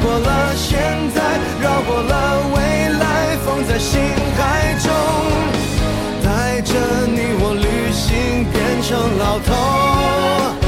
过了，现在绕过了，未来放在心海中，带着你我旅行变成老头。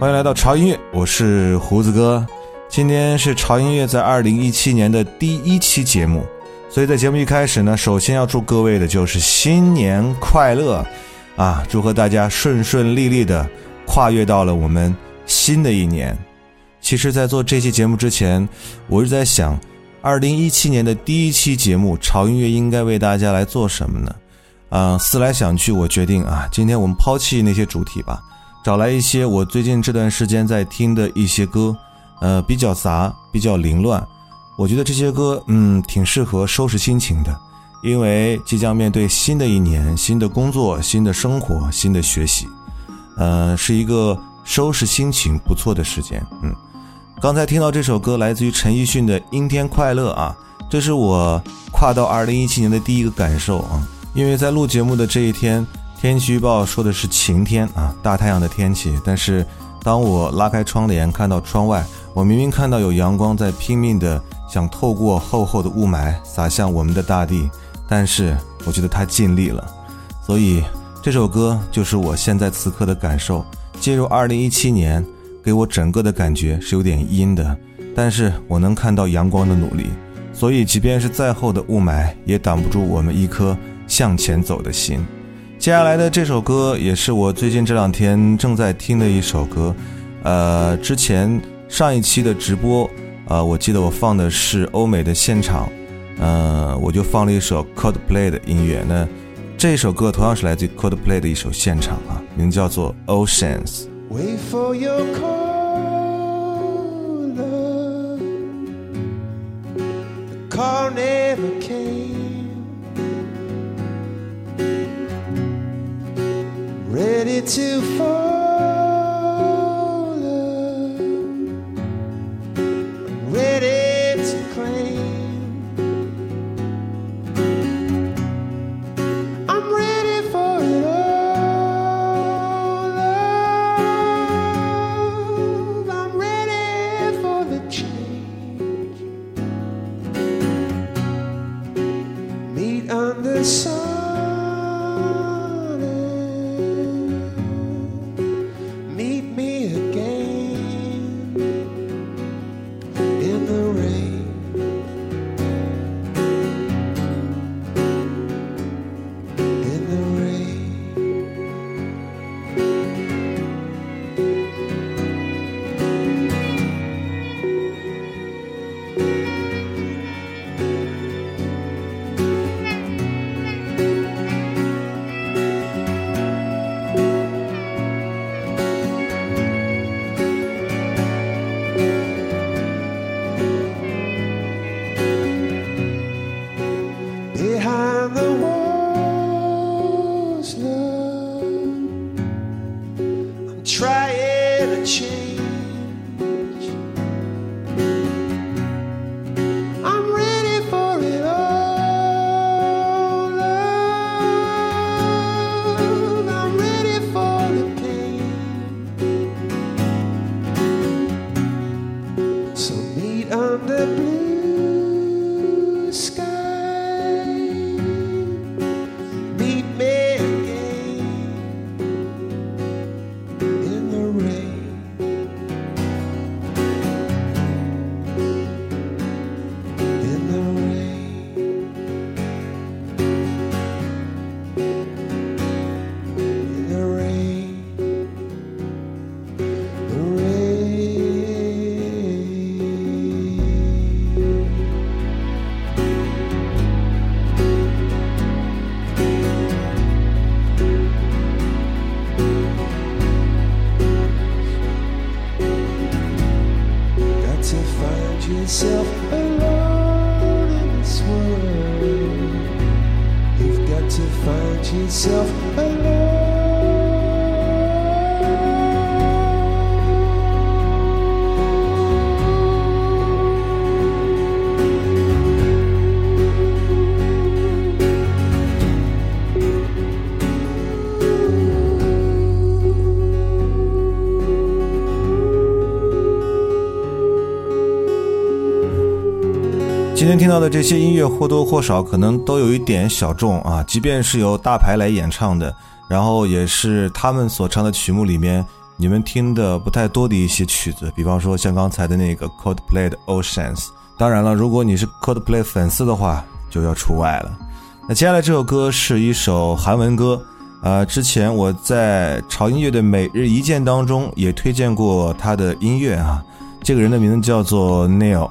欢迎来到潮音乐，我是胡子哥。今天是潮音乐在二零一七年的第一期节目，所以在节目一开始呢，首先要祝各位的就是新年快乐啊！祝贺大家顺顺利利的跨越到了我们新的一年。其实，在做这期节目之前，我是在想，二零一七年的第一期节目，潮音乐应该为大家来做什么呢？啊，思来想去，我决定啊，今天我们抛弃那些主题吧，找来一些我最近这段时间在听的一些歌，呃，比较杂，比较凌乱。我觉得这些歌，嗯，挺适合收拾心情的，因为即将面对新的一年，新的工作，新的生活，新的学习，呃，是一个收拾心情不错的时间。嗯，刚才听到这首歌来自于陈奕迅的《阴天快乐》啊，这是我跨到二零一七年的第一个感受啊。因为在录节目的这一天，天气预报说的是晴天啊，大太阳的天气。但是，当我拉开窗帘看到窗外，我明明看到有阳光在拼命的想透过厚厚的雾霾洒向我们的大地，但是我觉得他尽力了。所以这首歌就是我现在此刻的感受。进入二零一七年，给我整个的感觉是有点阴的，但是我能看到阳光的努力。所以，即便是再厚的雾霾，也挡不住我们一颗。向前走的心，接下来的这首歌也是我最近这两天正在听的一首歌。呃，之前上一期的直播，呃，我记得我放的是欧美的现场，呃，我就放了一首 Coldplay 的音乐。那这首歌同样是来自 Coldplay 的一首现场啊，名叫做 Oceans。ready too far. 今天听到的这些音乐或多或少可能都有一点小众啊，即便是由大牌来演唱的，然后也是他们所唱的曲目里面你们听的不太多的一些曲子，比方说像刚才的那个 Coldplay 的 Oceans。当然了，如果你是 Coldplay 粉丝的话，就要除外了。那接下来这首歌是一首韩文歌，呃，之前我在潮音乐的每日一见当中也推荐过他的音乐啊，这个人的名字叫做 Neil。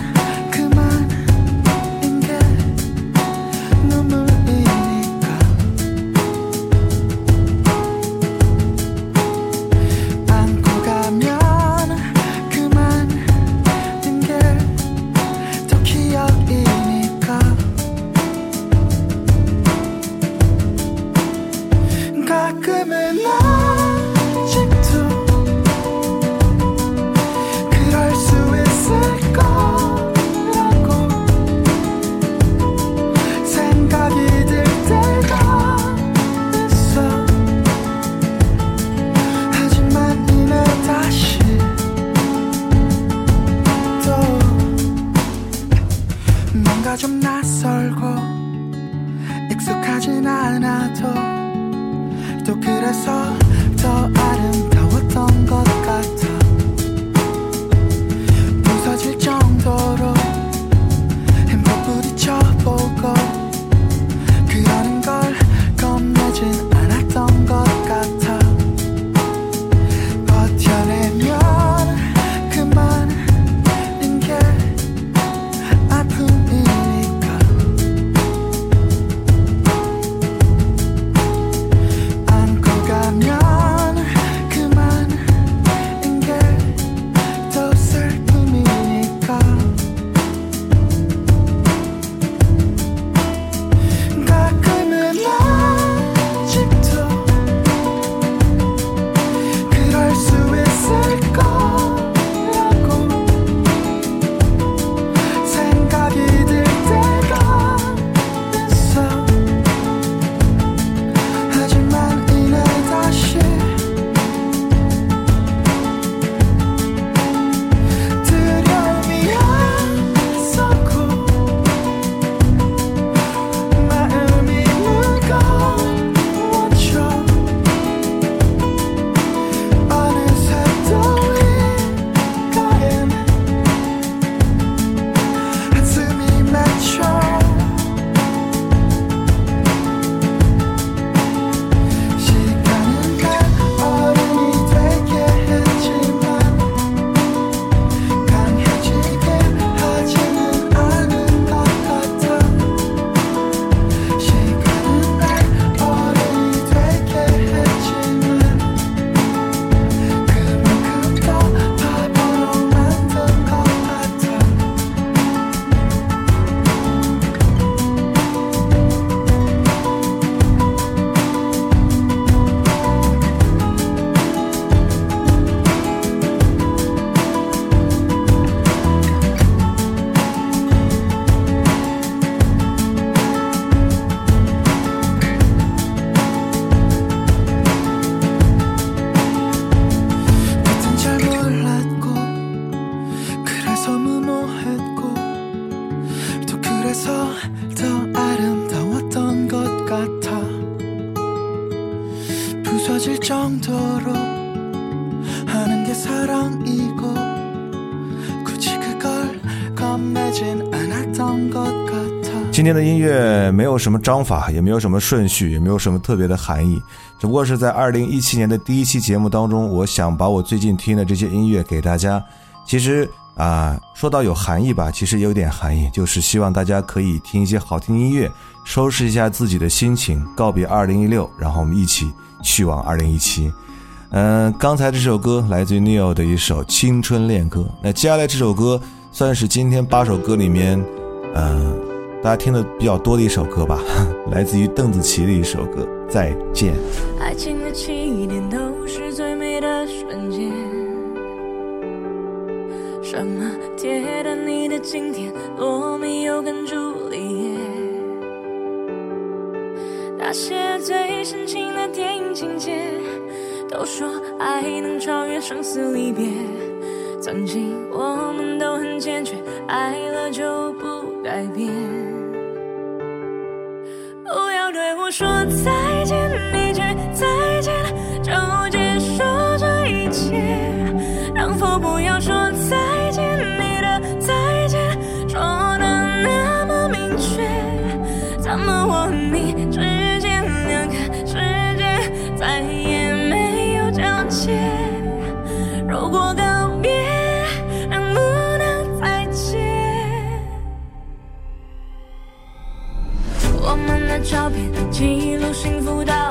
乐没有什么章法，也没有什么顺序，也没有什么特别的含义，只不过是在二零一七年的第一期节目当中，我想把我最近听的这些音乐给大家。其实啊，说到有含义吧，其实有点含义，就是希望大家可以听一些好听音乐，收拾一下自己的心情，告别二零一六，然后我们一起去往二零一七。嗯，刚才这首歌来自于 Neil 的一首《青春恋歌》，那接下来这首歌算是今天八首歌里面，嗯、大家听的比较多的一首歌吧，来自于邓紫棋的一首歌《再见》。爱情的起点都是最美的瞬间。什么的，罗密欧跟丽叶。那些最情的电影情节，都说爱能超越生死离别。曾经我们都很坚决，爱了就不改变。说再一路幸福到。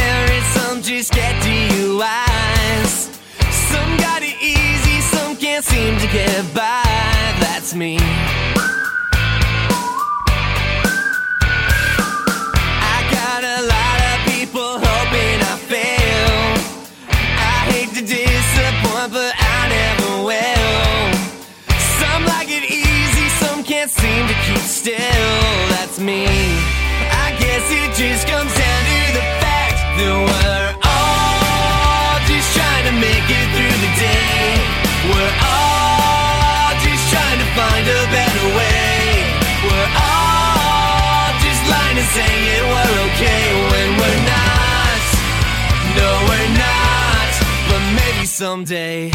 Get by. That's me. saying we're okay when we're not. No, we're not. But maybe someday.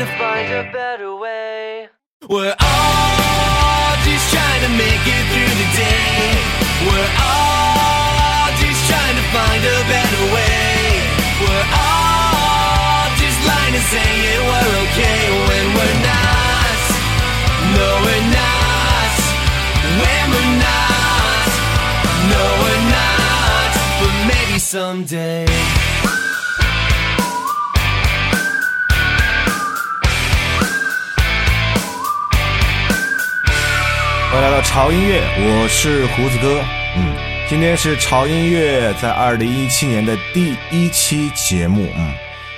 A better way. We're all just trying to make it through the day. We're all just trying to find a better way. We're all just lying and saying we're okay when we're not. No, we're not. When we're not. No, we're not. But maybe someday. 欢迎来到潮音乐，我是胡子哥。嗯，今天是潮音乐在二零一七年的第一期节目。嗯，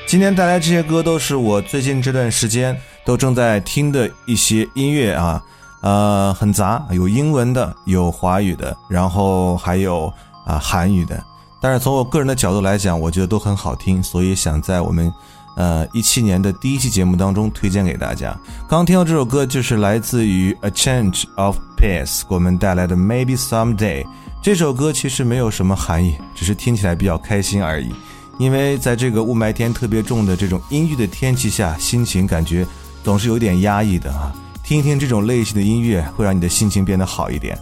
今天带来这些歌都是我最近这段时间都正在听的一些音乐啊，呃，很杂，有英文的，有华语的，然后还有啊韩语的。但是从我个人的角度来讲，我觉得都很好听，所以想在我们呃一七年的第一期节目当中推荐给大家。刚听到这首歌就是来自于 A Change of Pace 给我们带来的 Maybe Someday。这首歌其实没有什么含义，只是听起来比较开心而已。因为在这个雾霾天特别重的这种阴郁的天气下，心情感觉总是有点压抑的啊。听一听这种类型的音乐，会让你的心情变得好一点。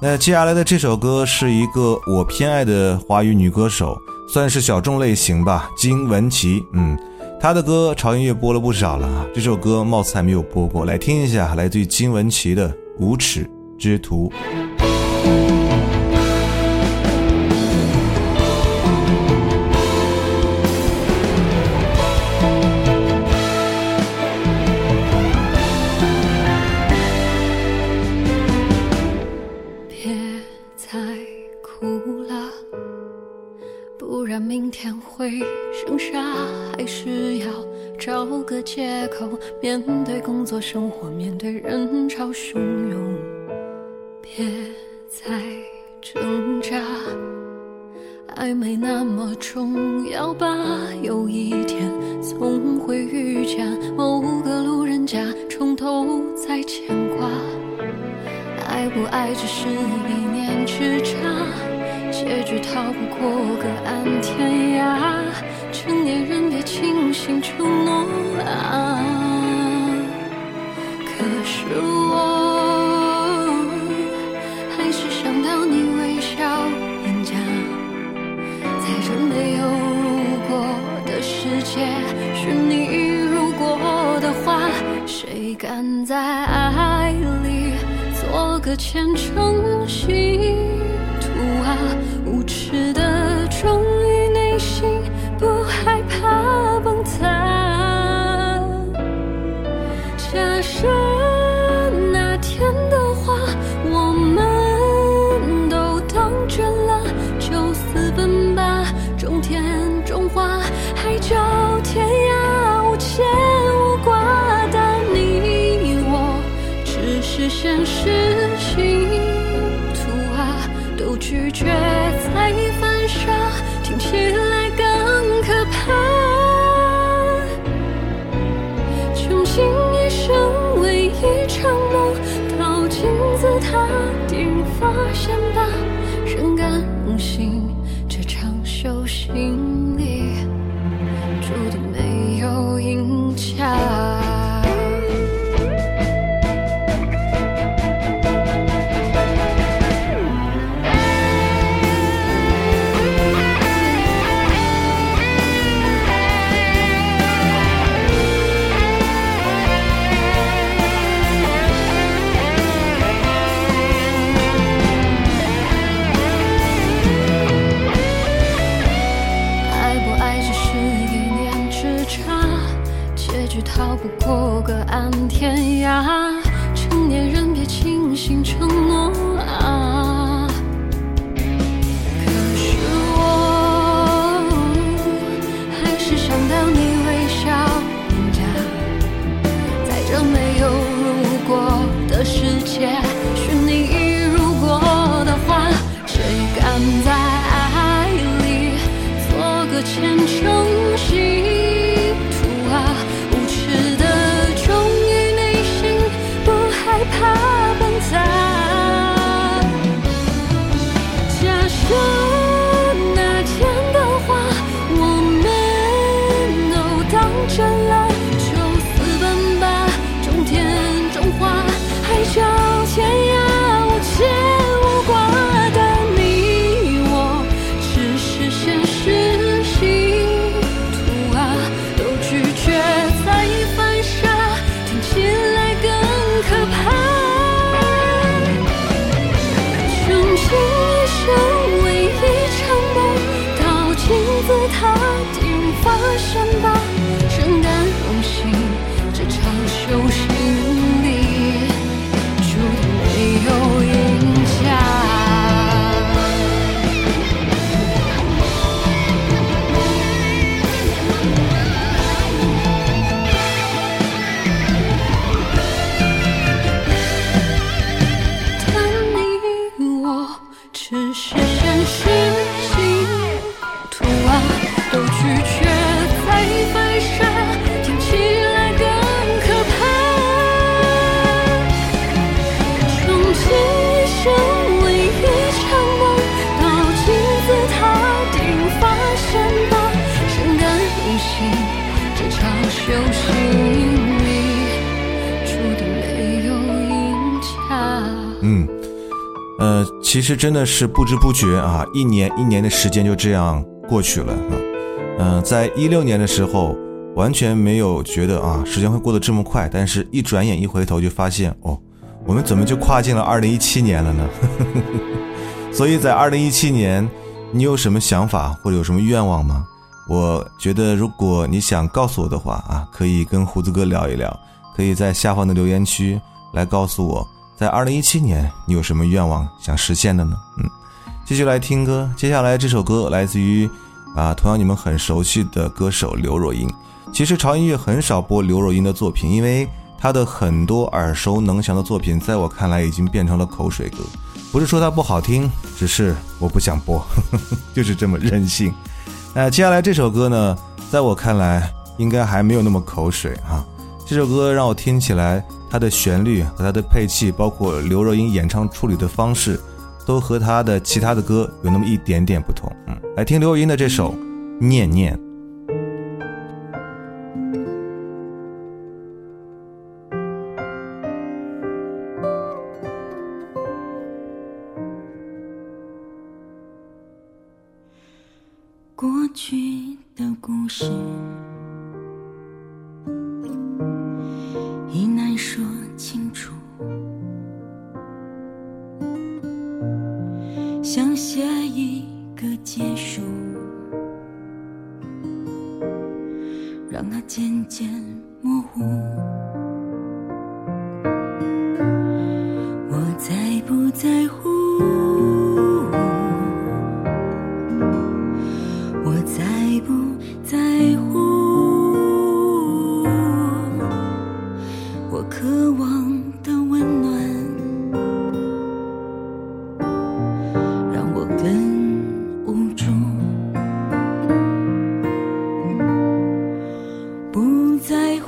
那接下来的这首歌是一个我偏爱的华语女歌手，算是小众类型吧，金玟岐。嗯，他的歌潮音乐播了不少了，这首歌貌似还没有播过，来听一下，来自于金玟岐的《无耻之徒》。借口面对工作生活，面对人潮汹涌。别再挣扎，爱没那么重要吧？有一天总会遇见某个路人甲，从头再牵挂。爱不爱只是一念之差，结局逃不过隔岸天涯。成年人别轻信承诺啊！可是我还是想到你微笑脸颊，在这没有如果的世界，是你如果的话，谁敢在爱里？做个虔诚信其实真的是不知不觉啊，一年一年的时间就这样过去了啊。嗯、在一六年的时候，完全没有觉得啊，时间会过得这么快，但是一转眼一回头就发现，哦，我们怎么就跨进了二零一七年了呢？所以在二零一七年，你有什么想法或者有什么愿望吗？我觉得如果你想告诉我的话啊，可以跟胡子哥聊一聊，可以在下方的留言区来告诉我，在二零一七年你有什么愿望想实现的呢？嗯，继续来听歌，接下来这首歌来自于啊，同样你们很熟悉的歌手刘若英。其实潮音乐很少播刘若英的作品，因为她的很多耳熟能详的作品，在我看来已经变成了口水歌。不是说它不好听，只是我不想播，就是这么任性。那接下来这首歌呢，在我看来应该还没有那么口水啊。这首歌让我听起来，它的旋律和它的配器，包括刘若英演唱处理的方式，都和她的其他的歌有那么一点点不同。嗯，来听刘若英的这首《念念》。不在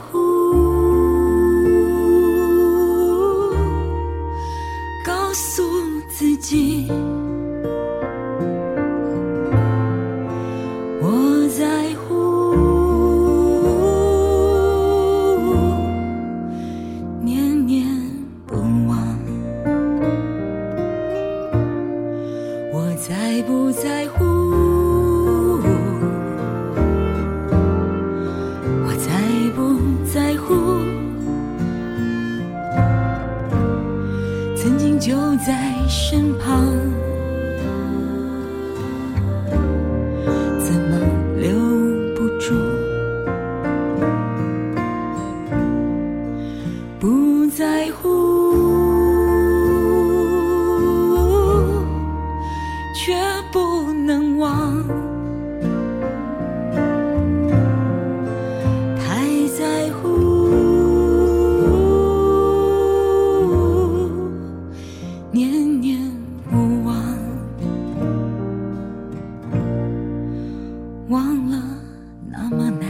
那么难，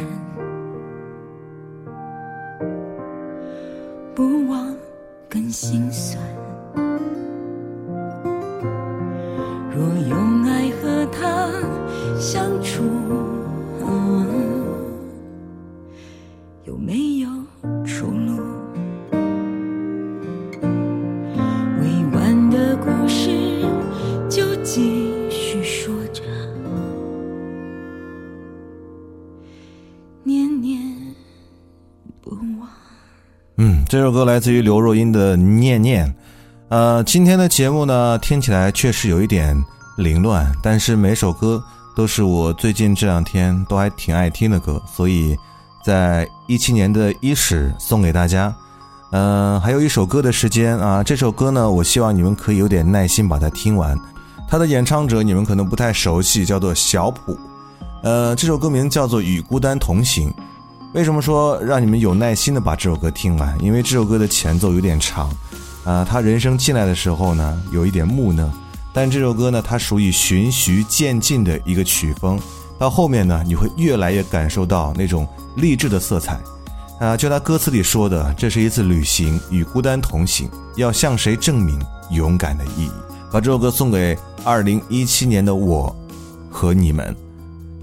不忘更心酸。歌来自于刘若英的《念念》。呃，今天的节目呢，听起来确实有一点凌乱，但是每首歌都是我最近这两天都还挺爱听的歌，所以在一七年的伊始送给大家。嗯、还有一首歌的时间啊，这首歌呢，我希望你们可以有点耐心把它听完。它的演唱者你们可能不太熟悉，叫做小普。呃，这首歌名叫做《与孤单同行》。为什么说让你们有耐心的把这首歌听完？因为这首歌的前奏有点长，啊、他人声进来的时候呢，有一点木讷，但这首歌呢，它属于循序渐进的一个曲风，到后面呢，你会越来越感受到那种励志的色彩。啊，就他歌词里说的，这是一次旅行，与孤单同行，要向谁证明勇敢的意义？把这首歌送给二零一七年的我和你们。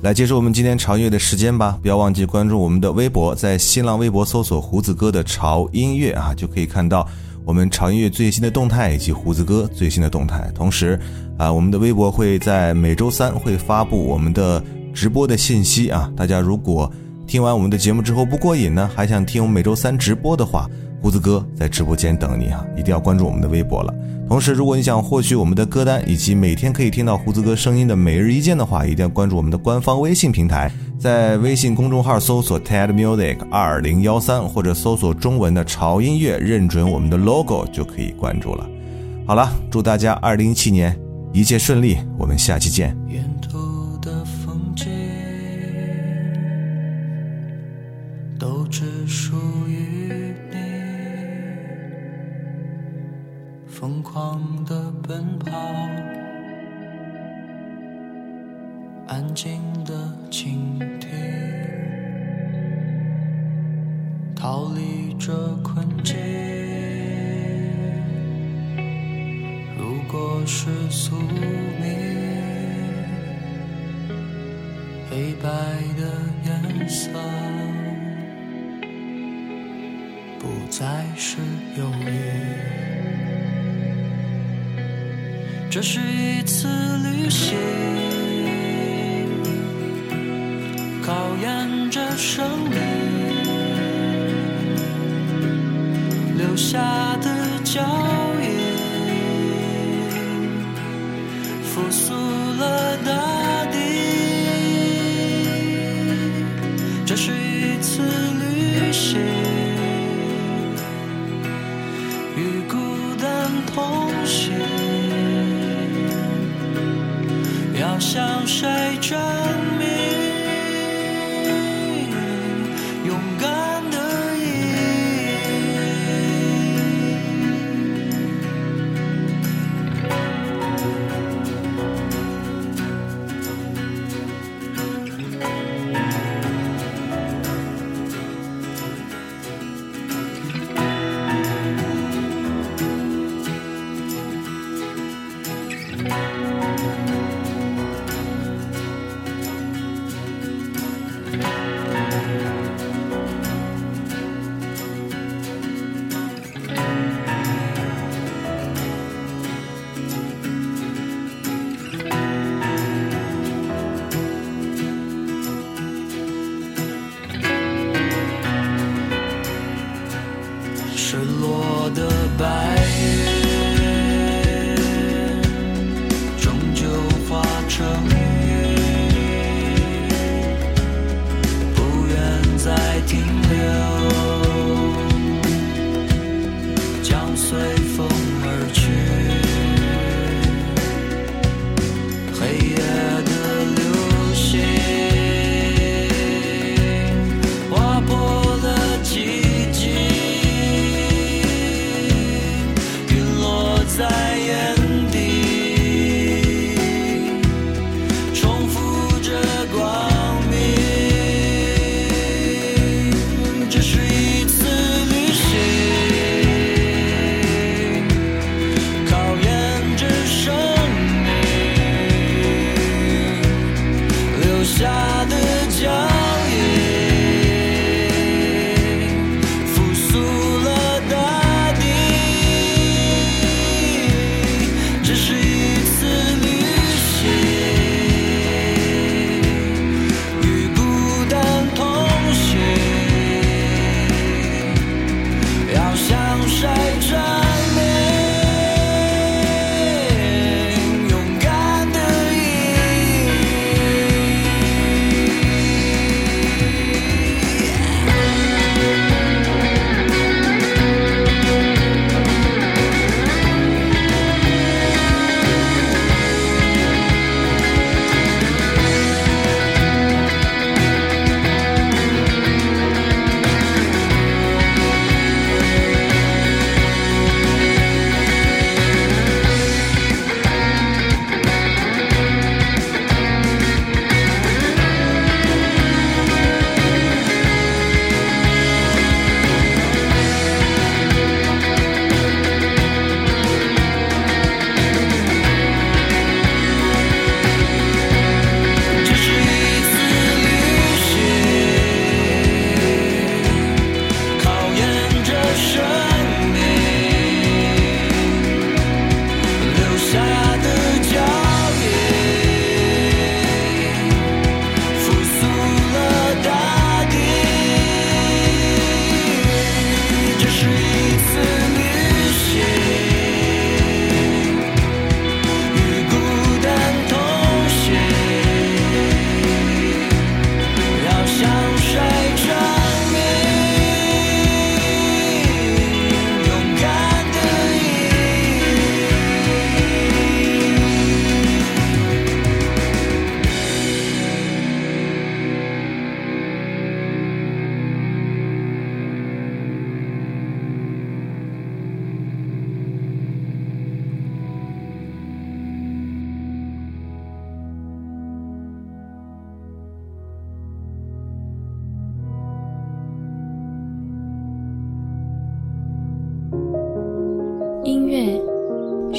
来结束我们今天潮音乐的时间吧！不要忘记关注我们的微博，在新浪微博搜索“胡子哥的潮音乐”啊，就可以看到我们潮音乐最新的动态以及胡子哥最新的动态。同时，啊，我们的微博会在每周三会发布我们的直播的信息啊。大家如果听完我们的节目之后不过瘾呢，还想听我们每周三直播的话，胡子哥在直播间等你啊！一定要关注我们的微博了。同时，如果你想获取我们的歌单以及每天可以听到胡子哥声音的每日一见的话，一定要关注我们的官方微信平台，在微信公众号搜索 TED Music 二零幺三，或者搜索中文的潮音乐，认准我们的 logo 就可以关注了。好了，祝大家二零一七年一切顺利，我们下期见。沿途的风景都只属于疯狂的奔跑，安静的倾听，逃离这困境。如果是宿命。黑白的颜色不再是忧郁，这是一次旅行，考验着生命留下的脚印，复苏晒着